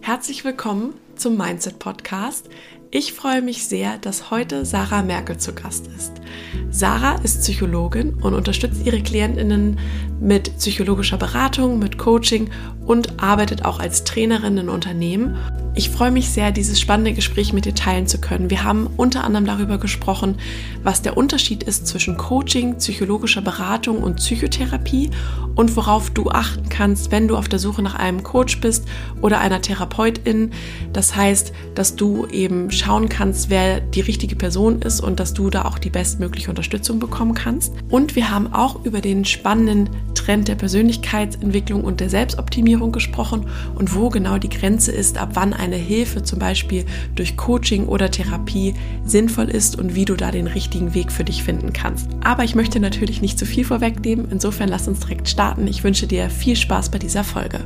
Herzlich willkommen zum Mindset Podcast. Ich freue mich sehr, dass heute Sarah Merkel zu Gast ist. Sarah ist Psychologin und unterstützt ihre Klientinnen mit psychologischer Beratung, mit Coaching und arbeitet auch als Trainerin in Unternehmen. Ich freue mich sehr, dieses spannende Gespräch mit dir teilen zu können. Wir haben unter anderem darüber gesprochen, was der Unterschied ist zwischen Coaching, psychologischer Beratung und Psychotherapie und worauf du achten kannst, wenn du auf der Suche nach einem Coach bist oder einer Therapeutin. Das heißt, dass du eben schauen kannst, wer die richtige Person ist und dass du da auch die bestmögliche Unterstützung bekommen kannst. Und wir haben auch über den spannenden Trend der Persönlichkeitsentwicklung und der Selbstoptimierung gesprochen und wo genau die Grenze ist, ab wann eine Hilfe zum Beispiel durch Coaching oder Therapie sinnvoll ist und wie du da den richtigen Weg für dich finden kannst. Aber ich möchte natürlich nicht zu viel vorwegnehmen, insofern lass uns direkt starten. Ich wünsche dir viel Spaß bei dieser Folge.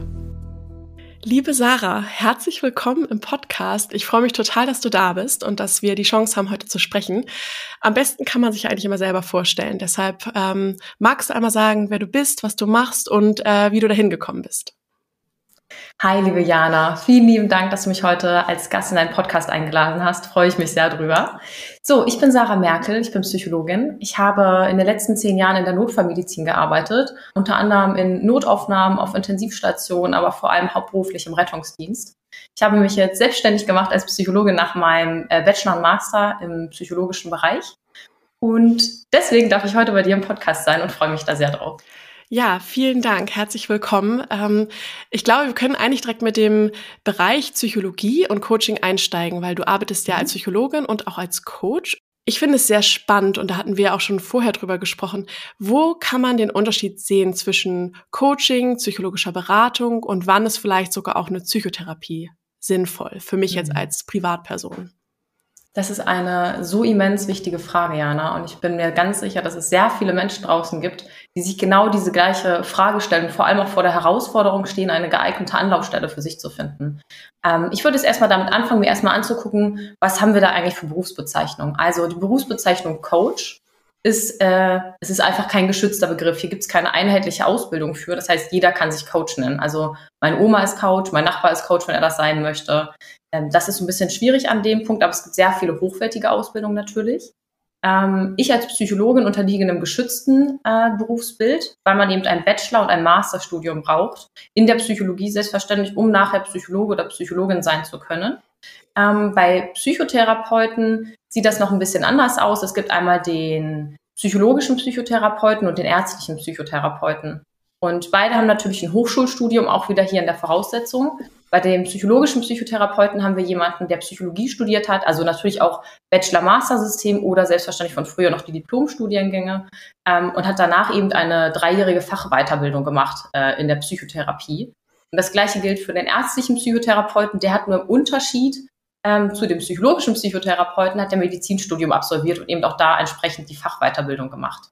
Liebe Sarah, herzlich willkommen im Podcast. Ich freue mich total, dass du da bist und dass wir die Chance haben, heute zu sprechen. Am besten kann man sich eigentlich immer selber vorstellen. Deshalb ähm, magst du einmal sagen, wer du bist, was du machst und äh, wie du dahin gekommen bist. Hi, liebe Jana. Vielen lieben Dank, dass du mich heute als Gast in deinen Podcast eingeladen hast. Freue ich mich sehr drüber. So, ich bin Sarah Merkel, ich bin Psychologin. Ich habe in den letzten zehn Jahren in der Notfallmedizin gearbeitet, unter anderem in Notaufnahmen, auf Intensivstationen, aber vor allem hauptberuflich im Rettungsdienst. Ich habe mich jetzt selbstständig gemacht als Psychologin nach meinem äh, Bachelor und Master im psychologischen Bereich. Und deswegen darf ich heute bei dir im Podcast sein und freue mich da sehr drauf. Ja, vielen Dank. Herzlich willkommen. Ähm, ich glaube, wir können eigentlich direkt mit dem Bereich Psychologie und Coaching einsteigen, weil du arbeitest ja als mhm. Psychologin und auch als Coach. Ich finde es sehr spannend und da hatten wir auch schon vorher drüber gesprochen. Wo kann man den Unterschied sehen zwischen Coaching, psychologischer Beratung und wann ist vielleicht sogar auch eine Psychotherapie sinnvoll für mich jetzt mhm. als Privatperson? Das ist eine so immens wichtige Frage, Jana. Und ich bin mir ganz sicher, dass es sehr viele Menschen draußen gibt, die sich genau diese gleiche Frage stellen, vor allem auch vor der Herausforderung stehen, eine geeignete Anlaufstelle für sich zu finden. Ähm, ich würde es erstmal damit anfangen, mir erstmal anzugucken, was haben wir da eigentlich für Berufsbezeichnungen. Also die Berufsbezeichnung Coach ist, äh, es ist einfach kein geschützter Begriff. Hier gibt es keine einheitliche Ausbildung für. Das heißt, jeder kann sich Coach nennen. Also meine Oma ist Coach, mein Nachbar ist Coach, wenn er das sein möchte. Ähm, das ist ein bisschen schwierig an dem Punkt, aber es gibt sehr viele hochwertige Ausbildungen natürlich. Ähm, ich als Psychologin unterliege einem geschützten äh, Berufsbild, weil man eben ein Bachelor- und ein Masterstudium braucht. In der Psychologie selbstverständlich, um nachher Psychologe oder Psychologin sein zu können. Ähm, bei Psychotherapeuten sieht das noch ein bisschen anders aus. Es gibt einmal den psychologischen Psychotherapeuten und den ärztlichen Psychotherapeuten. Und beide haben natürlich ein Hochschulstudium, auch wieder hier in der Voraussetzung. Bei dem psychologischen Psychotherapeuten haben wir jemanden, der Psychologie studiert hat, also natürlich auch Bachelor-Master-System oder selbstverständlich von früher noch die Diplomstudiengänge ähm, und hat danach eben eine dreijährige Fachweiterbildung gemacht äh, in der Psychotherapie. Und das gleiche gilt für den ärztlichen Psychotherapeuten, der hat nur im Unterschied ähm, zu dem psychologischen Psychotherapeuten, hat der Medizinstudium absolviert und eben auch da entsprechend die Fachweiterbildung gemacht.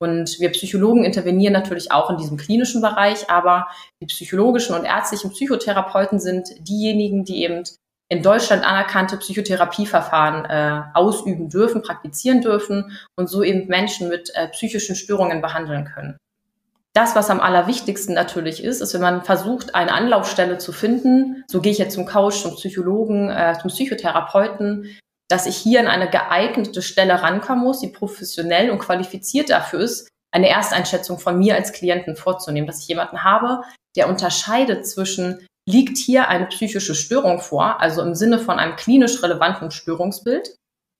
Und wir Psychologen intervenieren natürlich auch in diesem klinischen Bereich, aber die psychologischen und ärztlichen Psychotherapeuten sind diejenigen, die eben in Deutschland anerkannte Psychotherapieverfahren äh, ausüben dürfen, praktizieren dürfen und so eben Menschen mit äh, psychischen Störungen behandeln können. Das, was am allerwichtigsten natürlich ist, ist, wenn man versucht, eine Anlaufstelle zu finden, so gehe ich jetzt zum Coach, zum Psychologen, äh, zum Psychotherapeuten, dass ich hier an eine geeignete Stelle rankommen muss, die professionell und qualifiziert dafür ist, eine Ersteinschätzung von mir als Klienten vorzunehmen, dass ich jemanden habe, der unterscheidet zwischen, liegt hier eine psychische Störung vor, also im Sinne von einem klinisch relevanten Störungsbild,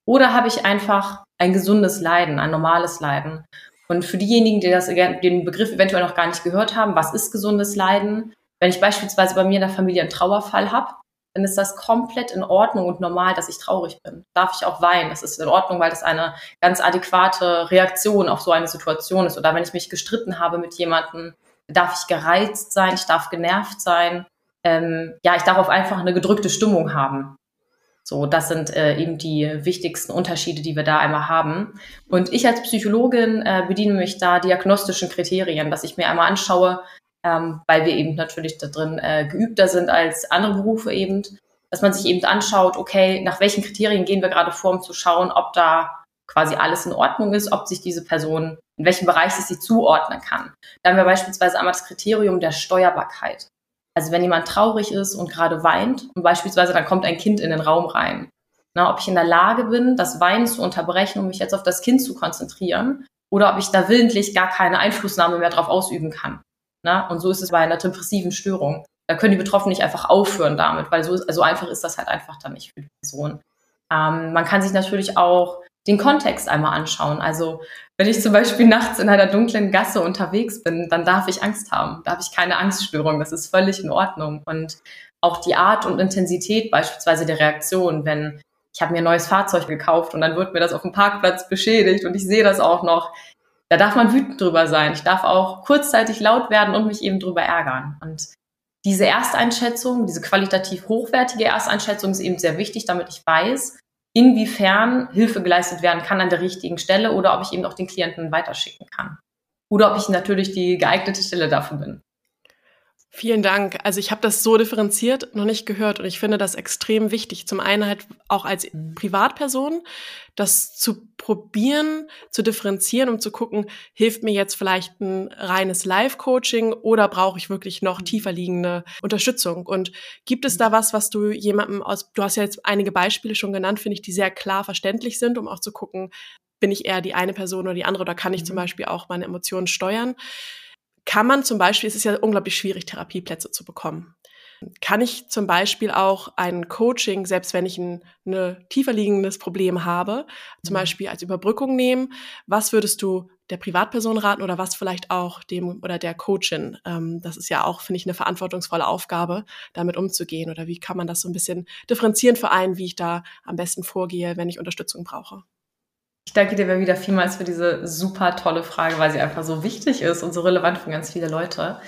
oder habe ich einfach ein gesundes Leiden, ein normales Leiden. Und für diejenigen, die das, den Begriff eventuell noch gar nicht gehört haben, was ist gesundes Leiden? Wenn ich beispielsweise bei mir in der Familie einen Trauerfall habe, dann ist das komplett in Ordnung und normal, dass ich traurig bin. Darf ich auch weinen? Das ist in Ordnung, weil das eine ganz adäquate Reaktion auf so eine Situation ist. Oder wenn ich mich gestritten habe mit jemandem, darf ich gereizt sein, ich darf genervt sein. Ähm, ja, ich darf auf einfach eine gedrückte Stimmung haben. So, das sind äh, eben die wichtigsten Unterschiede, die wir da einmal haben. Und ich als Psychologin äh, bediene mich da diagnostischen Kriterien, dass ich mir einmal anschaue, ähm, weil wir eben natürlich da drin äh, geübter sind als andere Berufe eben, dass man sich eben anschaut, okay, nach welchen Kriterien gehen wir gerade vor, um zu schauen, ob da quasi alles in Ordnung ist, ob sich diese Person, in welchem Bereich sie sich zuordnen kann. Da haben wir beispielsweise einmal das Kriterium der Steuerbarkeit. Also wenn jemand traurig ist und gerade weint und beispielsweise dann kommt ein Kind in den Raum rein, na, ob ich in der Lage bin, das Weinen zu unterbrechen, um mich jetzt auf das Kind zu konzentrieren oder ob ich da willentlich gar keine Einflussnahme mehr drauf ausüben kann. Na? Und so ist es bei einer depressiven Störung. Da können die Betroffenen nicht einfach aufhören damit, weil so, ist, also einfach ist das halt einfach dann nicht für die Person. Ähm, man kann sich natürlich auch den Kontext einmal anschauen. Also wenn ich zum Beispiel nachts in einer dunklen Gasse unterwegs bin, dann darf ich Angst haben. Da habe ich keine Angststörung. Das ist völlig in Ordnung. Und auch die Art und Intensität beispielsweise der Reaktion, wenn ich habe mir ein neues Fahrzeug gekauft und dann wird mir das auf dem Parkplatz beschädigt und ich sehe das auch noch. Da darf man wütend drüber sein. Ich darf auch kurzzeitig laut werden und mich eben drüber ärgern. Und diese Ersteinschätzung, diese qualitativ hochwertige Ersteinschätzung ist eben sehr wichtig, damit ich weiß, inwiefern Hilfe geleistet werden kann an der richtigen Stelle oder ob ich eben auch den Klienten weiterschicken kann. Oder ob ich natürlich die geeignete Stelle dafür bin. Vielen Dank. Also ich habe das so differenziert noch nicht gehört und ich finde das extrem wichtig. Zum einen halt auch als mhm. Privatperson, das zu probieren, zu differenzieren, um zu gucken, hilft mir jetzt vielleicht ein reines Live-Coaching oder brauche ich wirklich noch mhm. tiefer liegende Unterstützung? Und gibt es da mhm. was, was du jemandem aus, du hast ja jetzt einige Beispiele schon genannt, finde ich, die sehr klar verständlich sind, um auch zu gucken, bin ich eher die eine Person oder die andere oder kann ich zum Beispiel auch meine Emotionen steuern? Kann man zum Beispiel, es ist ja unglaublich schwierig, Therapieplätze zu bekommen. Kann ich zum Beispiel auch ein Coaching, selbst wenn ich ein ne, tiefer liegendes Problem habe, zum mhm. Beispiel als Überbrückung nehmen? Was würdest du der Privatperson raten oder was vielleicht auch dem oder der Coachin? Ähm, das ist ja auch, finde ich, eine verantwortungsvolle Aufgabe, damit umzugehen. Oder wie kann man das so ein bisschen differenzieren für einen, wie ich da am besten vorgehe, wenn ich Unterstützung brauche? Ich danke dir wieder vielmals für diese super tolle Frage, weil sie einfach so wichtig ist und so relevant für ganz viele Leute.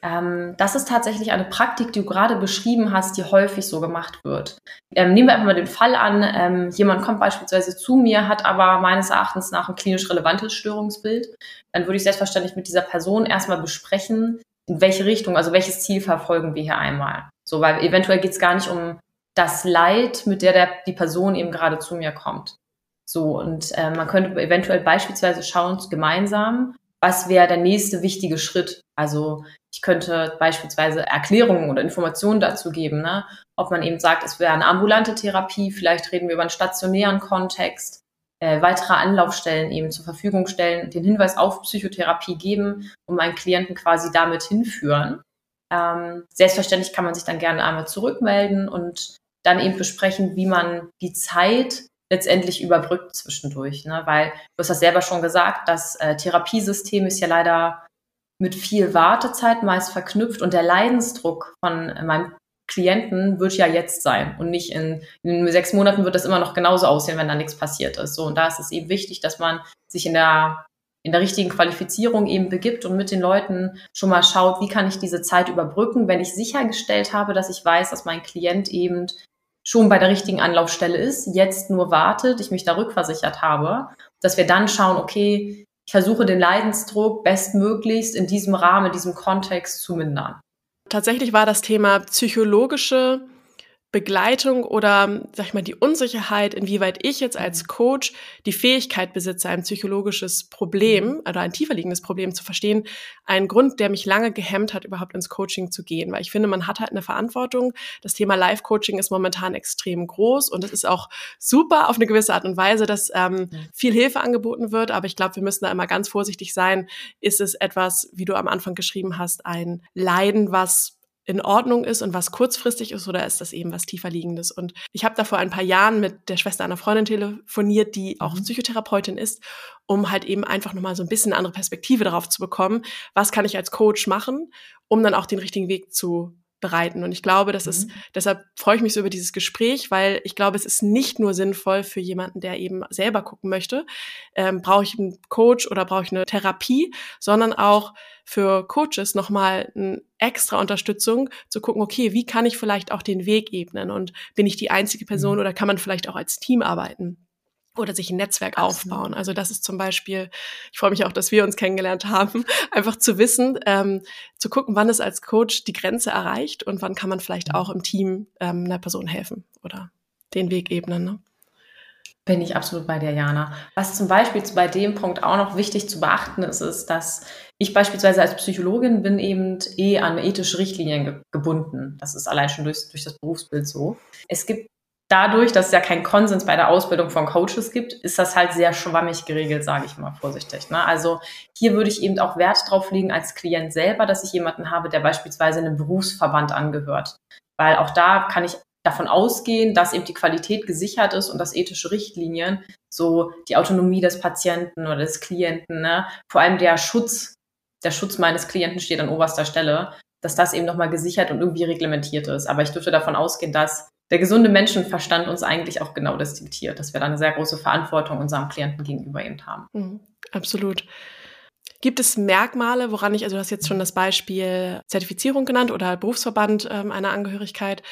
Ähm, das ist tatsächlich eine Praktik, die du gerade beschrieben hast, die häufig so gemacht wird. Ähm, nehmen wir einfach mal den Fall an, ähm, jemand kommt beispielsweise zu mir, hat aber meines Erachtens nach ein klinisch relevantes Störungsbild. Dann würde ich selbstverständlich mit dieser Person erstmal besprechen, in welche Richtung, also welches Ziel verfolgen wir hier einmal. So, weil eventuell geht es gar nicht um das Leid, mit der, der die Person eben gerade zu mir kommt. So, und äh, man könnte eventuell beispielsweise schauen gemeinsam, was wäre der nächste wichtige Schritt. Also ich könnte beispielsweise Erklärungen oder Informationen dazu geben, ne? ob man eben sagt, es wäre eine ambulante Therapie, vielleicht reden wir über einen stationären Kontext, äh, weitere Anlaufstellen eben zur Verfügung stellen, den Hinweis auf Psychotherapie geben und meinen Klienten quasi damit hinführen. Ähm, selbstverständlich kann man sich dann gerne einmal zurückmelden und dann eben besprechen, wie man die Zeit letztendlich überbrückt zwischendurch. Ne? Weil du hast das selber schon gesagt, das äh, Therapiesystem ist ja leider mit viel Wartezeit meist verknüpft und der Leidensdruck von äh, meinem Klienten wird ja jetzt sein und nicht in, in sechs Monaten wird das immer noch genauso aussehen, wenn da nichts passiert ist. So, und da ist es eben wichtig, dass man sich in der in der richtigen Qualifizierung eben begibt und mit den Leuten schon mal schaut, wie kann ich diese Zeit überbrücken, wenn ich sichergestellt habe, dass ich weiß, dass mein Klient eben schon bei der richtigen Anlaufstelle ist, jetzt nur wartet, ich mich da rückversichert habe, dass wir dann schauen, okay, ich versuche den Leidensdruck bestmöglichst in diesem Rahmen, in diesem Kontext zu mindern. Tatsächlich war das Thema psychologische Begleitung oder, sag ich mal, die Unsicherheit, inwieweit ich jetzt als mhm. Coach die Fähigkeit besitze, ein psychologisches Problem mhm. oder ein tiefer liegendes Problem zu verstehen, ein Grund, der mich lange gehemmt hat, überhaupt ins Coaching zu gehen. Weil ich finde, man hat halt eine Verantwortung. Das Thema Live-Coaching ist momentan extrem groß und es ist auch super auf eine gewisse Art und Weise, dass ähm, viel Hilfe angeboten wird. Aber ich glaube, wir müssen da immer ganz vorsichtig sein. Ist es etwas, wie du am Anfang geschrieben hast, ein Leiden, was in Ordnung ist und was kurzfristig ist oder ist das eben was tiefer liegendes? Und ich habe da vor ein paar Jahren mit der Schwester einer Freundin telefoniert, die auch mhm. Psychotherapeutin ist, um halt eben einfach nochmal so ein bisschen andere Perspektive darauf zu bekommen, was kann ich als Coach machen, um dann auch den richtigen Weg zu bereiten. Und ich glaube, das mhm. ist, deshalb freue ich mich so über dieses Gespräch, weil ich glaube, es ist nicht nur sinnvoll für jemanden, der eben selber gucken möchte, ähm, brauche ich einen Coach oder brauche ich eine Therapie, sondern auch für Coaches nochmal eine extra Unterstützung zu gucken, okay, wie kann ich vielleicht auch den Weg ebnen und bin ich die einzige Person mhm. oder kann man vielleicht auch als Team arbeiten? Oder sich ein Netzwerk aufbauen. Also das ist zum Beispiel, ich freue mich auch, dass wir uns kennengelernt haben, einfach zu wissen, ähm, zu gucken, wann ist als Coach die Grenze erreicht und wann kann man vielleicht mhm. auch im Team ähm, einer Person helfen oder den Weg ebnen. Ne? Bin ich absolut bei dir, Jana. Was zum Beispiel bei dem Punkt auch noch wichtig zu beachten ist, ist, dass ich beispielsweise als Psychologin bin eben eh an ethische Richtlinien ge gebunden. Das ist allein schon durch, durch das Berufsbild so. Es gibt dadurch, dass es ja keinen Konsens bei der Ausbildung von Coaches gibt, ist das halt sehr schwammig geregelt, sage ich mal vorsichtig. Ne? Also hier würde ich eben auch Wert drauf legen als Klient selber, dass ich jemanden habe, der beispielsweise einem Berufsverband angehört. Weil auch da kann ich davon ausgehen, dass eben die Qualität gesichert ist und dass ethische Richtlinien, so die Autonomie des Patienten oder des Klienten, ne, vor allem der Schutz, der Schutz meines Klienten steht an oberster Stelle, dass das eben nochmal gesichert und irgendwie reglementiert ist. Aber ich dürfte davon ausgehen, dass der gesunde Menschenverstand uns eigentlich auch genau das diktiert, dass wir da eine sehr große Verantwortung unserem Klienten gegenüber eben haben. Mhm, absolut. Gibt es Merkmale, woran ich, also du hast jetzt schon das Beispiel Zertifizierung genannt oder Berufsverband ähm, einer Angehörigkeit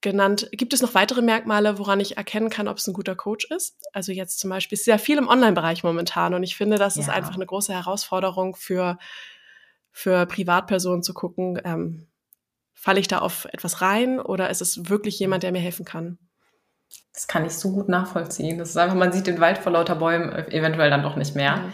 genannt. Gibt es noch weitere Merkmale, woran ich erkennen kann, ob es ein guter Coach ist? Also jetzt zum Beispiel ist sehr viel im Online-Bereich momentan und ich finde, das ja. ist einfach eine große Herausforderung für, für Privatpersonen zu gucken, ähm, falle ich da auf etwas rein oder ist es wirklich jemand, der mir helfen kann? Das kann ich so gut nachvollziehen. Das ist einfach, man sieht den Wald vor lauter Bäumen eventuell dann doch nicht mehr. Mhm.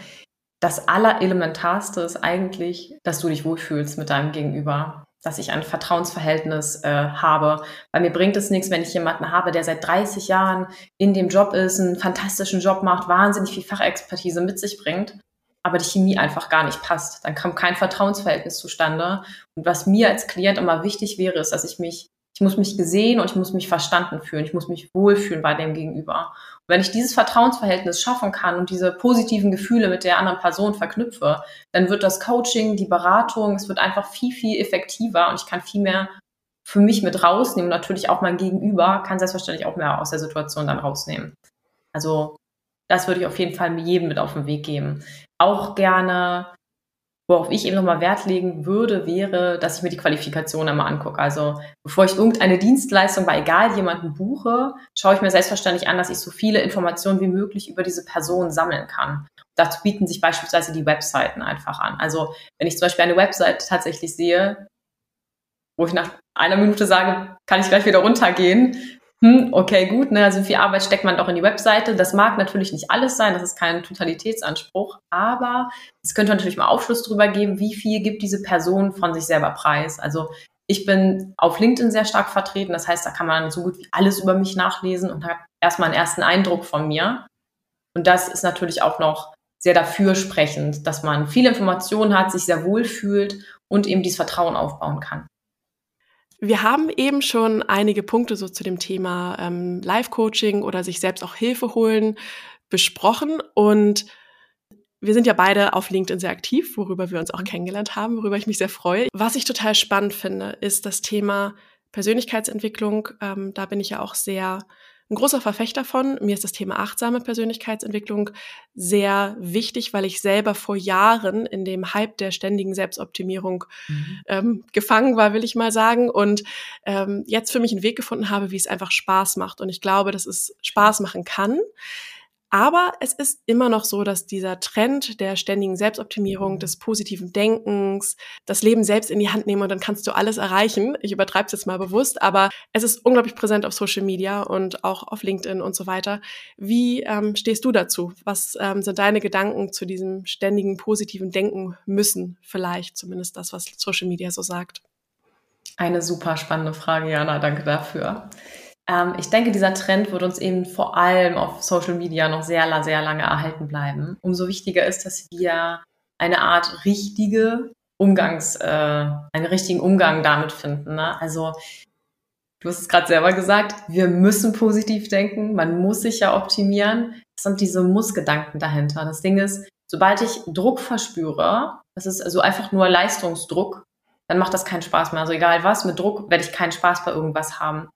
Das Allerelementarste ist eigentlich, dass du dich wohlfühlst mit deinem Gegenüber dass ich ein Vertrauensverhältnis äh, habe. Weil mir bringt es nichts, wenn ich jemanden habe, der seit 30 Jahren in dem Job ist, einen fantastischen Job macht, wahnsinnig viel Fachexpertise mit sich bringt, aber die Chemie einfach gar nicht passt. Dann kommt kein Vertrauensverhältnis zustande. Und was mir als Klient immer wichtig wäre, ist, dass ich mich, ich muss mich gesehen und ich muss mich verstanden fühlen. Ich muss mich wohlfühlen bei dem Gegenüber wenn ich dieses Vertrauensverhältnis schaffen kann und diese positiven Gefühle mit der anderen Person verknüpfe, dann wird das Coaching, die Beratung, es wird einfach viel, viel effektiver und ich kann viel mehr für mich mit rausnehmen. Und natürlich auch mein Gegenüber kann selbstverständlich auch mehr aus der Situation dann rausnehmen. Also das würde ich auf jeden Fall jedem mit auf den Weg geben. Auch gerne Worauf ich eben nochmal Wert legen würde, wäre, dass ich mir die Qualifikation einmal angucke. Also bevor ich irgendeine Dienstleistung bei egal jemanden buche, schaue ich mir selbstverständlich an, dass ich so viele Informationen wie möglich über diese Person sammeln kann. Dazu bieten sich beispielsweise die Webseiten einfach an. Also wenn ich zum Beispiel eine Website tatsächlich sehe, wo ich nach einer Minute sage, kann ich gleich wieder runtergehen, hm, okay, gut, ne, also viel Arbeit steckt man doch in die Webseite. Das mag natürlich nicht alles sein, das ist kein Totalitätsanspruch, aber es könnte natürlich mal Aufschluss darüber geben, wie viel gibt diese Person von sich selber preis. Also ich bin auf LinkedIn sehr stark vertreten, das heißt, da kann man so gut wie alles über mich nachlesen und hat erstmal einen ersten Eindruck von mir. Und das ist natürlich auch noch sehr dafür sprechend, dass man viele Informationen hat, sich sehr wohl fühlt und eben dieses Vertrauen aufbauen kann. Wir haben eben schon einige Punkte so zu dem Thema ähm, Live-Coaching oder sich selbst auch Hilfe holen besprochen und wir sind ja beide auf LinkedIn sehr aktiv, worüber wir uns auch kennengelernt haben, worüber ich mich sehr freue. Was ich total spannend finde, ist das Thema Persönlichkeitsentwicklung. Ähm, da bin ich ja auch sehr ein großer Verfechter von. Mir ist das Thema achtsame Persönlichkeitsentwicklung sehr wichtig, weil ich selber vor Jahren in dem Hype der ständigen Selbstoptimierung mhm. ähm, gefangen war, will ich mal sagen. Und ähm, jetzt für mich einen Weg gefunden habe, wie es einfach Spaß macht. Und ich glaube, dass es Spaß machen kann. Aber es ist immer noch so, dass dieser Trend der ständigen Selbstoptimierung, des positiven Denkens, das Leben selbst in die Hand nehmen und dann kannst du alles erreichen. Ich übertreibe es jetzt mal bewusst, aber es ist unglaublich präsent auf Social Media und auch auf LinkedIn und so weiter. Wie ähm, stehst du dazu? Was ähm, sind deine Gedanken zu diesem ständigen positiven Denken müssen? Vielleicht zumindest das, was Social Media so sagt. Eine super spannende Frage, Jana. Danke dafür. Ähm, ich denke, dieser Trend wird uns eben vor allem auf Social Media noch sehr, sehr lange erhalten bleiben. Umso wichtiger ist, dass wir eine Art richtige Umgangs, äh, einen richtigen Umgang damit finden. Ne? Also du hast es gerade selber gesagt, wir müssen positiv denken, man muss sich ja optimieren. Das sind diese Muss-Gedanken dahinter. Das Ding ist, sobald ich Druck verspüre, das ist also einfach nur Leistungsdruck, dann macht das keinen Spaß mehr. Also egal was, mit Druck werde ich keinen Spaß bei irgendwas haben.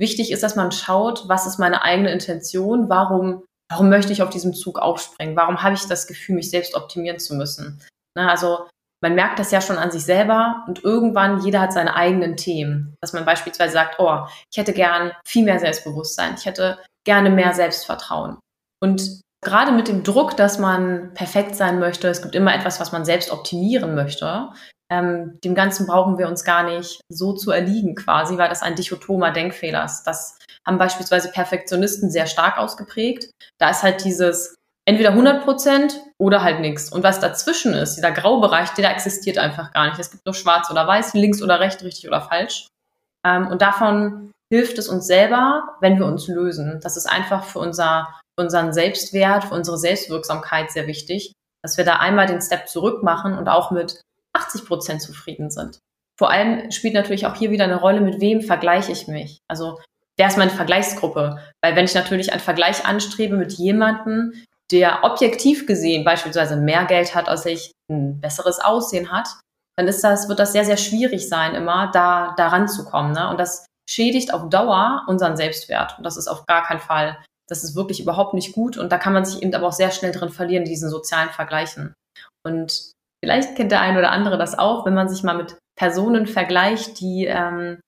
Wichtig ist, dass man schaut, was ist meine eigene Intention, warum, warum möchte ich auf diesem Zug aufspringen, warum habe ich das Gefühl, mich selbst optimieren zu müssen. Na, also man merkt das ja schon an sich selber und irgendwann jeder hat seine eigenen Themen. Dass man beispielsweise sagt, oh, ich hätte gern viel mehr Selbstbewusstsein, ich hätte gerne mehr Selbstvertrauen. Und gerade mit dem Druck, dass man perfekt sein möchte, es gibt immer etwas, was man selbst optimieren möchte, ähm, dem Ganzen brauchen wir uns gar nicht so zu erliegen quasi, weil das ein dichotomer Denkfehler ist. Das haben beispielsweise Perfektionisten sehr stark ausgeprägt. Da ist halt dieses, entweder 100 Prozent oder halt nichts. Und was dazwischen ist, dieser Graubereich, der existiert einfach gar nicht. Es gibt nur schwarz oder weiß, links oder rechts, richtig oder falsch. Ähm, und davon hilft es uns selber, wenn wir uns lösen. Das ist einfach für unser, unseren Selbstwert, für unsere Selbstwirksamkeit sehr wichtig, dass wir da einmal den Step zurück machen und auch mit 80 Prozent zufrieden sind. Vor allem spielt natürlich auch hier wieder eine Rolle, mit wem vergleiche ich mich. Also wer ist meine Vergleichsgruppe? Weil wenn ich natürlich einen Vergleich anstrebe mit jemandem, der objektiv gesehen beispielsweise mehr Geld hat als ich, ein besseres Aussehen hat, dann ist das, wird das sehr, sehr schwierig sein, immer da, da ranzukommen. Ne? Und das schädigt auf Dauer unseren Selbstwert. Und das ist auf gar keinen Fall, das ist wirklich überhaupt nicht gut. Und da kann man sich eben aber auch sehr schnell drin verlieren, diesen sozialen Vergleichen. Und vielleicht kennt der eine oder andere das auch, wenn man sich mal mit Personen vergleicht, die ähm,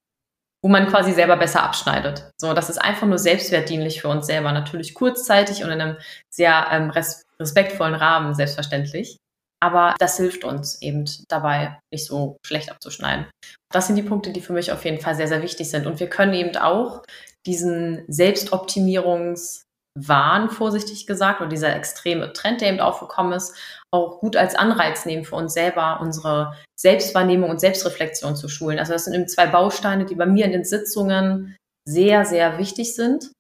wo man quasi selber besser abschneidet. So, das ist einfach nur selbstwertdienlich für uns selber. Natürlich kurzzeitig und in einem sehr ähm, res respektvollen Rahmen, selbstverständlich. Aber das hilft uns eben dabei, nicht so schlecht abzuschneiden. Das sind die Punkte, die für mich auf jeden Fall sehr, sehr wichtig sind. Und wir können eben auch diesen Selbstoptimierungs- Wahn, vorsichtig gesagt, oder dieser extreme Trend, der eben aufgekommen ist, auch gut als Anreiz nehmen für uns selber, unsere Selbstwahrnehmung und Selbstreflexion zu schulen. Also das sind eben zwei Bausteine, die bei mir in den Sitzungen sehr, sehr wichtig sind,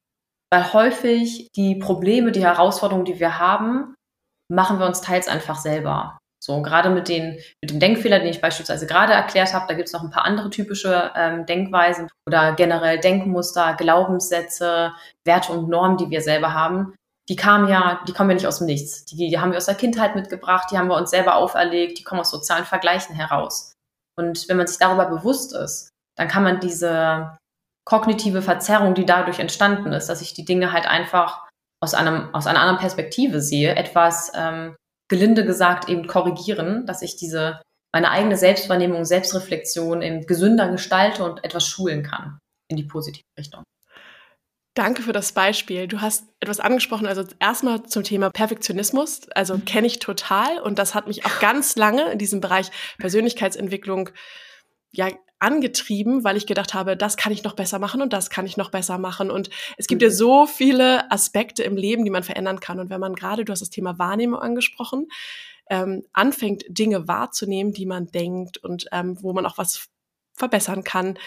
weil häufig die Probleme, die Herausforderungen, die wir haben, machen wir uns teils einfach selber. So, gerade mit, den, mit dem Denkfehler, den ich beispielsweise gerade erklärt habe, da gibt es noch ein paar andere typische ähm, Denkweisen oder generell Denkmuster, Glaubenssätze, Werte und Normen, die wir selber haben. Die kamen ja, die kommen ja nicht aus dem Nichts. Die, die haben wir aus der Kindheit mitgebracht, die haben wir uns selber auferlegt, die kommen aus sozialen Vergleichen heraus. Und wenn man sich darüber bewusst ist, dann kann man diese kognitive Verzerrung, die dadurch entstanden ist, dass ich die Dinge halt einfach aus, einem, aus einer anderen Perspektive sehe, etwas ähm, gelinde gesagt eben korrigieren, dass ich diese meine eigene Selbstwahrnehmung, Selbstreflexion eben gesünder gestalte und etwas schulen kann in die positive Richtung. Danke für das Beispiel. Du hast etwas angesprochen, also erstmal zum Thema Perfektionismus. Also mhm. kenne ich total und das hat mich auch ganz lange in diesem Bereich Persönlichkeitsentwicklung ja angetrieben, weil ich gedacht habe, das kann ich noch besser machen und das kann ich noch besser machen. Und es gibt ja mhm. so viele Aspekte im Leben, die man verändern kann. Und wenn man gerade, du hast das Thema Wahrnehmung angesprochen, ähm, anfängt, Dinge wahrzunehmen, die man denkt und ähm, wo man auch was verbessern kann,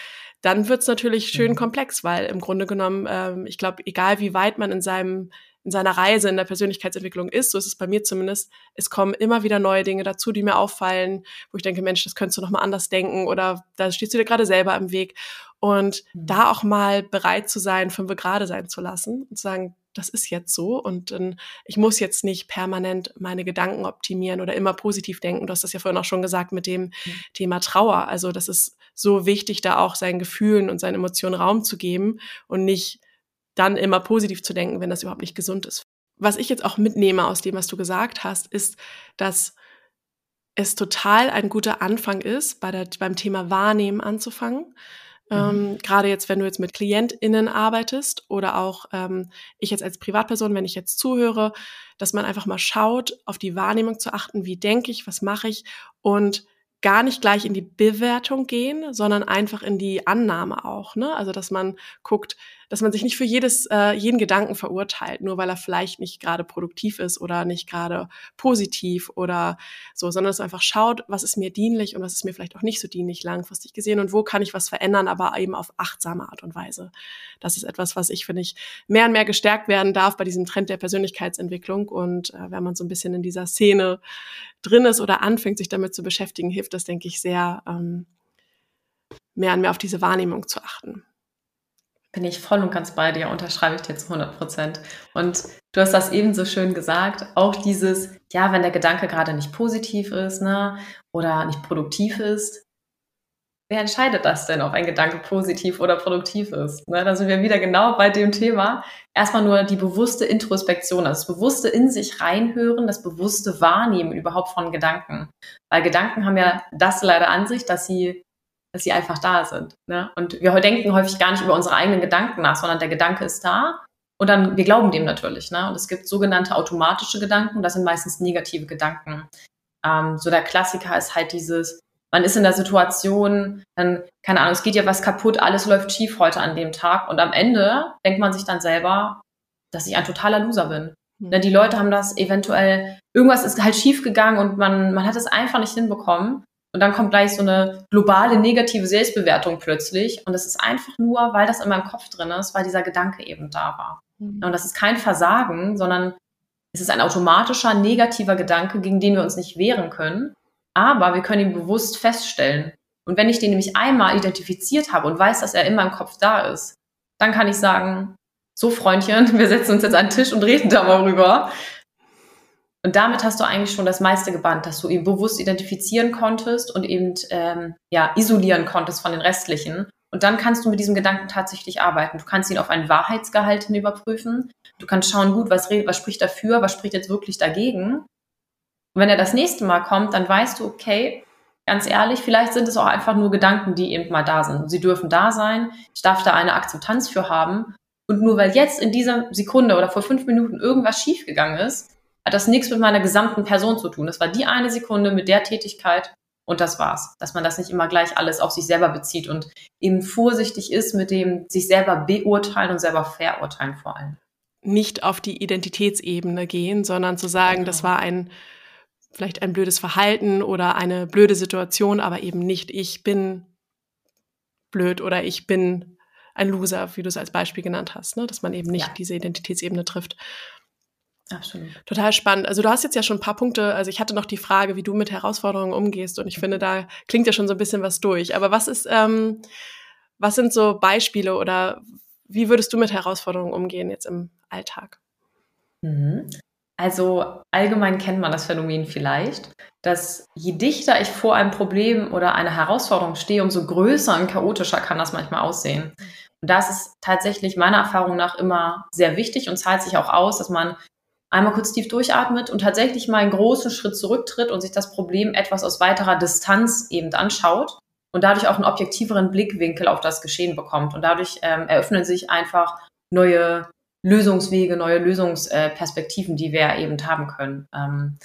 dann wird es natürlich schön mhm. komplex, weil im Grunde genommen, ähm, ich glaube, egal wie weit man in seinem in seiner Reise in der Persönlichkeitsentwicklung ist, so ist es bei mir zumindest, es kommen immer wieder neue Dinge dazu, die mir auffallen, wo ich denke, Mensch, das könntest du noch mal anders denken oder da stehst du dir gerade selber im Weg. Und mhm. da auch mal bereit zu sein, fünf gerade sein zu lassen und zu sagen, das ist jetzt so und äh, ich muss jetzt nicht permanent meine Gedanken optimieren oder immer positiv denken. Du hast das ja vorhin auch schon gesagt mit dem mhm. Thema Trauer. Also das ist so wichtig, da auch seinen Gefühlen und seinen Emotionen Raum zu geben und nicht dann immer positiv zu denken, wenn das überhaupt nicht gesund ist. Was ich jetzt auch mitnehme aus dem, was du gesagt hast, ist, dass es total ein guter Anfang ist, bei der, beim Thema Wahrnehmen anzufangen. Mhm. Ähm, Gerade jetzt, wenn du jetzt mit KlientInnen arbeitest oder auch ähm, ich jetzt als Privatperson, wenn ich jetzt zuhöre, dass man einfach mal schaut, auf die Wahrnehmung zu achten, wie denke ich, was mache ich und gar nicht gleich in die Bewertung gehen, sondern einfach in die Annahme auch. Ne? Also dass man guckt, dass man sich nicht für jedes, äh, jeden Gedanken verurteilt, nur weil er vielleicht nicht gerade produktiv ist oder nicht gerade positiv oder so, sondern dass man einfach schaut, was ist mir dienlich und was ist mir vielleicht auch nicht so dienlich langfristig gesehen und wo kann ich was verändern, aber eben auf achtsame Art und Weise. Das ist etwas, was ich, finde ich, mehr und mehr gestärkt werden darf bei diesem Trend der Persönlichkeitsentwicklung. Und äh, wenn man so ein bisschen in dieser Szene drin ist oder anfängt, sich damit zu beschäftigen, hilft das, denke ich, sehr, ähm, mehr und mehr auf diese Wahrnehmung zu achten. Bin ich voll und ganz bei dir, unterschreibe ich dir zu 100 Prozent. Und du hast das eben schön gesagt, auch dieses, ja, wenn der Gedanke gerade nicht positiv ist, ne, oder nicht produktiv ist, wer entscheidet das denn, ob ein Gedanke positiv oder produktiv ist? Ne, da sind wir wieder genau bei dem Thema. Erstmal nur die bewusste Introspektion, also das bewusste in sich reinhören, das bewusste Wahrnehmen überhaupt von Gedanken. Weil Gedanken haben ja das leider an sich, dass sie dass sie einfach da sind. Ne? Und wir denken häufig gar nicht über unsere eigenen Gedanken nach, sondern der Gedanke ist da und dann, wir glauben dem natürlich. Ne? Und es gibt sogenannte automatische Gedanken, das sind meistens negative Gedanken. Ähm, so der Klassiker ist halt dieses, man ist in der Situation, dann, keine Ahnung, es geht ja was kaputt, alles läuft schief heute an dem Tag und am Ende denkt man sich dann selber, dass ich ein totaler Loser bin. Mhm. Die Leute haben das eventuell, irgendwas ist halt schief gegangen und man, man hat es einfach nicht hinbekommen. Und dann kommt gleich so eine globale negative Selbstbewertung plötzlich. Und es ist einfach nur, weil das in meinem Kopf drin ist, weil dieser Gedanke eben da war. Mhm. Und das ist kein Versagen, sondern es ist ein automatischer negativer Gedanke, gegen den wir uns nicht wehren können. Aber wir können ihn bewusst feststellen. Und wenn ich den nämlich einmal identifiziert habe und weiß, dass er in meinem Kopf da ist, dann kann ich sagen, so Freundchen, wir setzen uns jetzt an den Tisch und reden da mal rüber. Und damit hast du eigentlich schon das meiste gebannt, dass du ihn bewusst identifizieren konntest und eben ähm, ja, isolieren konntest von den restlichen. Und dann kannst du mit diesem Gedanken tatsächlich arbeiten. Du kannst ihn auf einen Wahrheitsgehalt hin überprüfen. Du kannst schauen, gut, was, was spricht dafür, was spricht jetzt wirklich dagegen. Und wenn er das nächste Mal kommt, dann weißt du, okay, ganz ehrlich, vielleicht sind es auch einfach nur Gedanken, die eben mal da sind. Sie dürfen da sein. Ich darf da eine Akzeptanz für haben. Und nur weil jetzt in dieser Sekunde oder vor fünf Minuten irgendwas schiefgegangen ist, hat das nichts mit meiner gesamten Person zu tun. Das war die eine Sekunde mit der Tätigkeit und das war's. Dass man das nicht immer gleich alles auf sich selber bezieht und eben vorsichtig ist mit dem sich selber beurteilen und selber verurteilen vor allem. Nicht auf die Identitätsebene gehen, sondern zu sagen, genau. das war ein vielleicht ein blödes Verhalten oder eine blöde Situation, aber eben nicht ich bin blöd oder ich bin ein Loser, wie du es als Beispiel genannt hast, ne? dass man eben nicht ja. diese Identitätsebene trifft. Absolut. Total spannend. Also du hast jetzt ja schon ein paar Punkte, also ich hatte noch die Frage, wie du mit Herausforderungen umgehst und ich finde, da klingt ja schon so ein bisschen was durch. Aber was ist, ähm, was sind so Beispiele oder wie würdest du mit Herausforderungen umgehen jetzt im Alltag? Mhm. Also allgemein kennt man das Phänomen vielleicht, dass je dichter ich vor einem Problem oder einer Herausforderung stehe, umso größer und chaotischer kann das manchmal aussehen. Und das ist tatsächlich meiner Erfahrung nach immer sehr wichtig und zahlt sich auch aus, dass man einmal kurz tief durchatmet und tatsächlich mal einen großen Schritt zurücktritt und sich das Problem etwas aus weiterer Distanz eben anschaut und dadurch auch einen objektiveren Blickwinkel auf das Geschehen bekommt. Und dadurch ähm, eröffnen sich einfach neue Lösungswege, neue Lösungsperspektiven, die wir eben haben können. Ähm,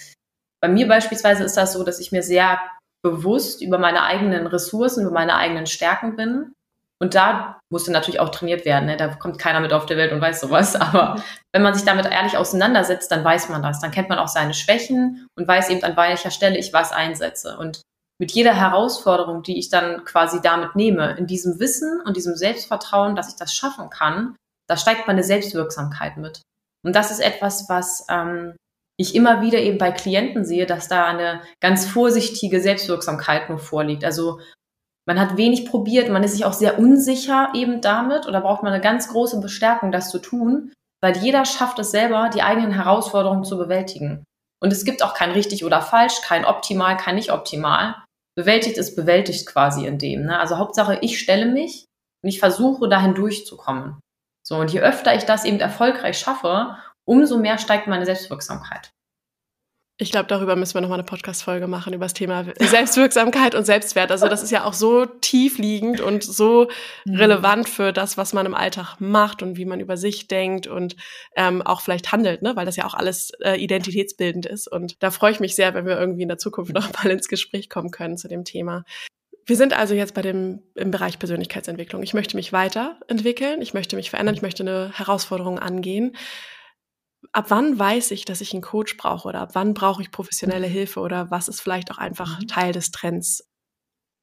bei mir beispielsweise ist das so, dass ich mir sehr bewusst über meine eigenen Ressourcen, über meine eigenen Stärken bin und da musste natürlich auch trainiert werden. Ne? Da kommt keiner mit auf der Welt und weiß sowas. Aber wenn man sich damit ehrlich auseinandersetzt, dann weiß man das. Dann kennt man auch seine Schwächen und weiß eben, an welcher Stelle ich was einsetze. Und mit jeder Herausforderung, die ich dann quasi damit nehme, in diesem Wissen und diesem Selbstvertrauen, dass ich das schaffen kann, da steigt meine Selbstwirksamkeit mit. Und das ist etwas, was ähm, ich immer wieder eben bei Klienten sehe, dass da eine ganz vorsichtige Selbstwirksamkeit nur vorliegt. Also man hat wenig probiert, man ist sich auch sehr unsicher eben damit oder braucht man eine ganz große Bestärkung, das zu tun, weil jeder schafft es selber, die eigenen Herausforderungen zu bewältigen. Und es gibt auch kein richtig oder falsch, kein optimal, kein nicht optimal. Bewältigt ist bewältigt quasi in dem. Ne? Also Hauptsache, ich stelle mich und ich versuche dahin durchzukommen. So, und je öfter ich das eben erfolgreich schaffe, umso mehr steigt meine Selbstwirksamkeit. Ich glaube, darüber müssen wir nochmal eine Podcast-Folge machen, über das Thema Selbstwirksamkeit und Selbstwert. Also das ist ja auch so tiefliegend und so mhm. relevant für das, was man im Alltag macht und wie man über sich denkt und ähm, auch vielleicht handelt, ne? weil das ja auch alles äh, identitätsbildend ist. Und da freue ich mich sehr, wenn wir irgendwie in der Zukunft noch mal ins Gespräch kommen können zu dem Thema. Wir sind also jetzt bei dem im Bereich Persönlichkeitsentwicklung. Ich möchte mich weiterentwickeln, ich möchte mich verändern, ich möchte eine Herausforderung angehen ab wann weiß ich, dass ich einen Coach brauche oder ab wann brauche ich professionelle mhm. Hilfe oder was ist vielleicht auch einfach mhm. Teil des Trends?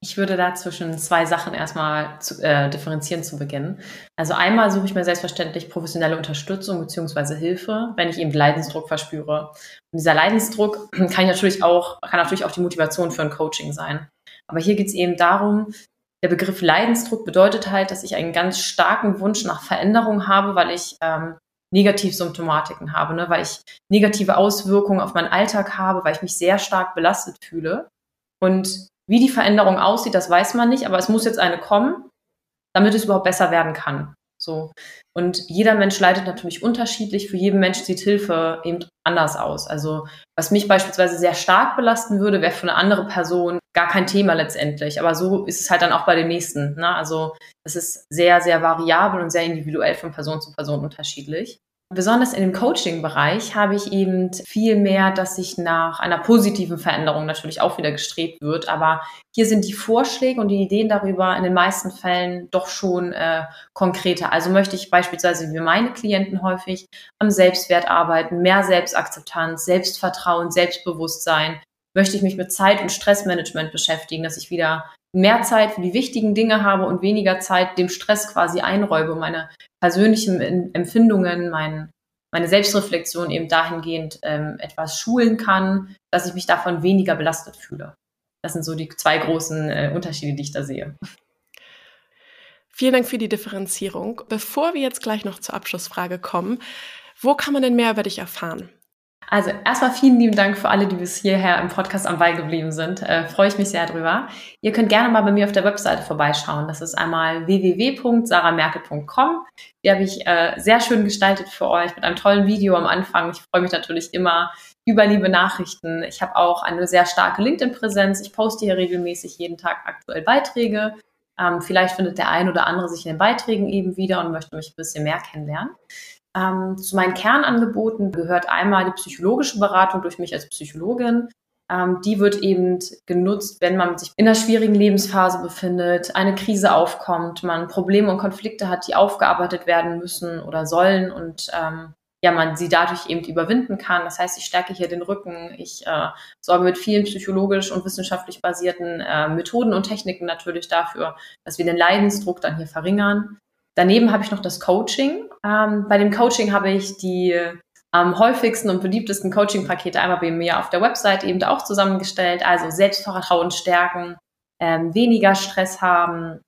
Ich würde da zwischen zwei Sachen erstmal zu, äh, differenzieren zu Beginn. Also einmal suche ich mir selbstverständlich professionelle Unterstützung beziehungsweise Hilfe, wenn ich eben Leidensdruck verspüre. Und dieser Leidensdruck kann natürlich auch, kann natürlich auch die Motivation für ein Coaching sein. Aber hier geht es eben darum, der Begriff Leidensdruck bedeutet halt, dass ich einen ganz starken Wunsch nach Veränderung habe, weil ich ähm, Negativsymptomatiken habe, ne? weil ich negative Auswirkungen auf meinen Alltag habe, weil ich mich sehr stark belastet fühle. Und wie die Veränderung aussieht, das weiß man nicht, aber es muss jetzt eine kommen, damit es überhaupt besser werden kann. So. Und jeder Mensch leidet natürlich unterschiedlich. Für jeden Mensch sieht Hilfe eben anders aus. Also, was mich beispielsweise sehr stark belasten würde, wäre für eine andere Person gar kein Thema letztendlich. Aber so ist es halt dann auch bei den nächsten. Ne? Also, es ist sehr, sehr variabel und sehr individuell von Person zu Person unterschiedlich. Besonders in dem Coaching-Bereich habe ich eben viel mehr, dass sich nach einer positiven Veränderung natürlich auch wieder gestrebt wird. Aber hier sind die Vorschläge und die Ideen darüber in den meisten Fällen doch schon äh, konkreter. Also möchte ich beispielsweise wie meine Klienten häufig am Selbstwert arbeiten, mehr Selbstakzeptanz, Selbstvertrauen, Selbstbewusstsein. Möchte ich mich mit Zeit- und Stressmanagement beschäftigen, dass ich wieder mehr Zeit für die wichtigen Dinge habe und weniger Zeit dem Stress quasi einräube, meine persönlichen Empfindungen, mein, meine Selbstreflexion eben dahingehend ähm, etwas schulen kann, dass ich mich davon weniger belastet fühle. Das sind so die zwei großen äh, Unterschiede, die ich da sehe. Vielen Dank für die Differenzierung. Bevor wir jetzt gleich noch zur Abschlussfrage kommen, wo kann man denn mehr über dich erfahren? Also erstmal vielen lieben Dank für alle, die bis hierher im Podcast am Ball geblieben sind. Äh, freue ich mich sehr drüber. Ihr könnt gerne mal bei mir auf der Webseite vorbeischauen. Das ist einmal www.saramerkel.com. Die habe ich äh, sehr schön gestaltet für euch mit einem tollen Video am Anfang. Ich freue mich natürlich immer über liebe Nachrichten. Ich habe auch eine sehr starke LinkedIn-Präsenz. Ich poste hier regelmäßig jeden Tag aktuell Beiträge. Ähm, vielleicht findet der ein oder andere sich in den Beiträgen eben wieder und möchte mich ein bisschen mehr kennenlernen. Ähm, zu meinen Kernangeboten gehört einmal die psychologische Beratung durch mich als Psychologin. Ähm, die wird eben genutzt, wenn man sich in einer schwierigen Lebensphase befindet, eine Krise aufkommt, man Probleme und Konflikte hat, die aufgearbeitet werden müssen oder sollen und ähm, ja, man sie dadurch eben überwinden kann. Das heißt, ich stärke hier den Rücken, ich äh, sorge mit vielen psychologisch und wissenschaftlich basierten äh, Methoden und Techniken natürlich dafür, dass wir den Leidensdruck dann hier verringern. Daneben habe ich noch das Coaching. Ähm, bei dem Coaching habe ich die am häufigsten und beliebtesten Coaching-Pakete einmal bei mir auf der Website eben auch zusammengestellt. Also Selbstvertrauen stärken, ähm, weniger Stress haben,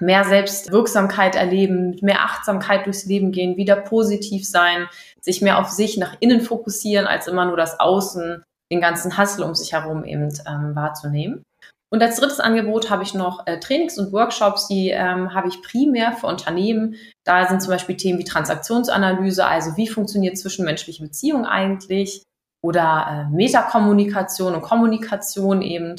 mehr Selbstwirksamkeit erleben, mehr Achtsamkeit durchs Leben gehen, wieder positiv sein, sich mehr auf sich nach innen fokussieren, als immer nur das Außen, den ganzen Hassel um sich herum eben ähm, wahrzunehmen. Und als drittes Angebot habe ich noch äh, Trainings und Workshops, die ähm, habe ich primär für Unternehmen. Da sind zum Beispiel Themen wie Transaktionsanalyse, also wie funktioniert zwischenmenschliche Beziehung eigentlich oder äh, Metakommunikation und Kommunikation eben,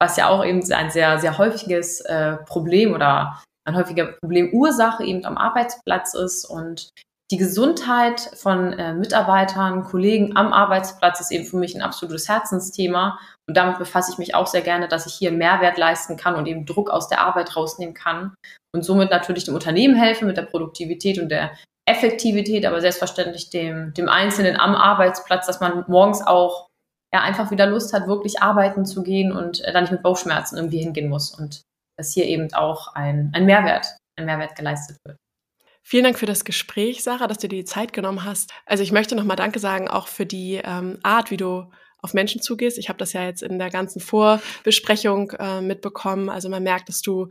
was ja auch eben ein sehr, sehr häufiges äh, Problem oder ein häufiger Problemursache eben am Arbeitsplatz ist. Und die Gesundheit von äh, Mitarbeitern, Kollegen am Arbeitsplatz ist eben für mich ein absolutes Herzensthema. Und damit befasse ich mich auch sehr gerne, dass ich hier Mehrwert leisten kann und eben Druck aus der Arbeit rausnehmen kann und somit natürlich dem Unternehmen helfen mit der Produktivität und der Effektivität, aber selbstverständlich dem, dem Einzelnen am Arbeitsplatz, dass man morgens auch ja, einfach wieder Lust hat, wirklich arbeiten zu gehen und äh, dann nicht mit Bauchschmerzen irgendwie hingehen muss und dass hier eben auch ein, ein Mehrwert, ein Mehrwert geleistet wird. Vielen Dank für das Gespräch, Sarah, dass du dir die Zeit genommen hast. Also ich möchte nochmal Danke sagen, auch für die ähm, Art, wie du auf Menschen zugehst. Ich habe das ja jetzt in der ganzen Vorbesprechung äh, mitbekommen. Also man merkt, dass du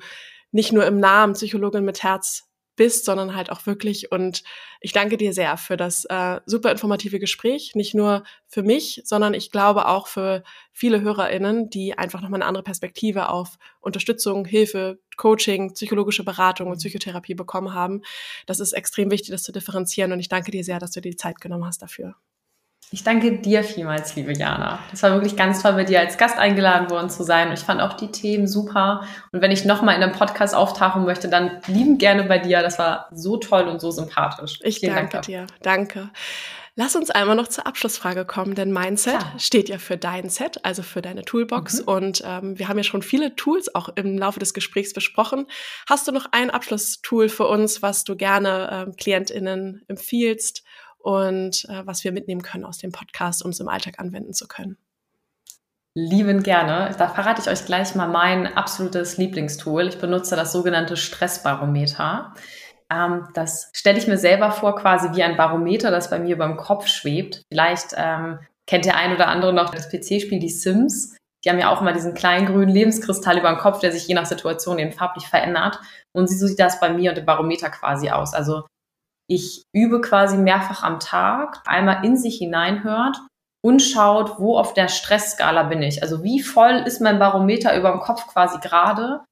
nicht nur im Namen Psychologin mit Herz bist, sondern halt auch wirklich. Und ich danke dir sehr für das äh, super informative Gespräch. Nicht nur für mich, sondern ich glaube auch für viele HörerInnen, die einfach nochmal eine andere Perspektive auf Unterstützung, Hilfe, Coaching, psychologische Beratung und Psychotherapie bekommen haben. Das ist extrem wichtig, das zu differenzieren. Und ich danke dir sehr, dass du dir die Zeit genommen hast dafür. Ich danke dir vielmals, liebe Jana. Das war wirklich ganz toll, bei dir als Gast eingeladen worden zu sein. Ich fand auch die Themen super. Und wenn ich nochmal in einem Podcast auftauchen möchte, dann lieben gerne bei dir. Das war so toll und so sympathisch. Ich Vielen danke Dank dir. Danke. Lass uns einmal noch zur Abschlussfrage kommen, denn Mindset Klar. steht ja für dein Set, also für deine Toolbox. Mhm. Und ähm, wir haben ja schon viele Tools auch im Laufe des Gesprächs besprochen. Hast du noch ein Abschlusstool für uns, was du gerne ähm, KlientInnen empfiehlst und äh, was wir mitnehmen können aus dem Podcast, um es im Alltag anwenden zu können. Lieben gerne. Da verrate ich euch gleich mal mein absolutes Lieblingstool. Ich benutze das sogenannte Stressbarometer. Ähm, das stelle ich mir selber vor, quasi wie ein Barometer, das bei mir beim Kopf schwebt. Vielleicht ähm, kennt der ein oder andere noch das PC-Spiel Die Sims. Die haben ja auch immer diesen kleinen grünen Lebenskristall über dem Kopf, der sich je nach Situation eben farblich verändert. Und so sieht das bei mir und dem Barometer quasi aus. Also ich übe quasi mehrfach am Tag, einmal in sich hineinhört und schaut, wo auf der Stressskala bin ich. Also wie voll ist mein Barometer über dem Kopf quasi gerade,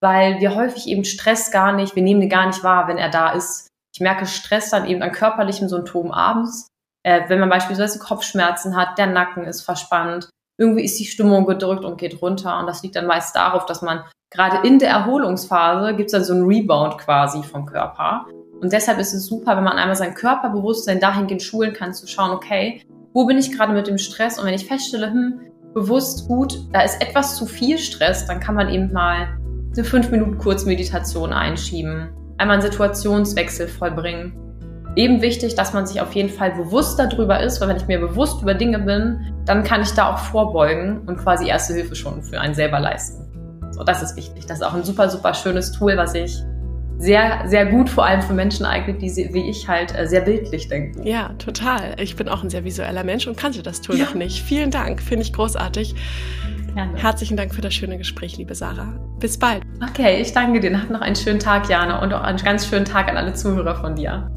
weil wir häufig eben Stress gar nicht, wir nehmen den gar nicht wahr, wenn er da ist. Ich merke Stress dann eben an körperlichen Symptomen abends, äh, wenn man beispielsweise Kopfschmerzen hat, der Nacken ist verspannt, irgendwie ist die Stimmung gedrückt und geht runter. Und das liegt dann meist darauf, dass man gerade in der Erholungsphase gibt es dann so einen Rebound quasi vom Körper. Und deshalb ist es super, wenn man einmal sein Körperbewusstsein dahingehend schulen kann, zu schauen, okay, wo bin ich gerade mit dem Stress? Und wenn ich feststelle, hm, bewusst gut, da ist etwas zu viel Stress, dann kann man eben mal eine 5 Minuten Kurzmeditation einschieben, einmal einen Situationswechsel vollbringen. Eben wichtig, dass man sich auf jeden Fall bewusst darüber ist, weil wenn ich mir bewusst über Dinge bin, dann kann ich da auch vorbeugen und quasi erste Hilfe schon für einen selber leisten. So, das ist wichtig. Das ist auch ein super, super schönes Tool, was ich sehr, sehr gut vor allem für Menschen eignet, die wie ich halt äh, sehr bildlich denken. Ja, total. Ich bin auch ein sehr visueller Mensch und kannte das Tool ja. noch nicht. Vielen Dank, finde ich großartig. Gerne. Herzlichen Dank für das schöne Gespräch, liebe Sarah. Bis bald. Okay, ich danke dir. Hab noch einen schönen Tag, Jana, und auch einen ganz schönen Tag an alle Zuhörer von dir.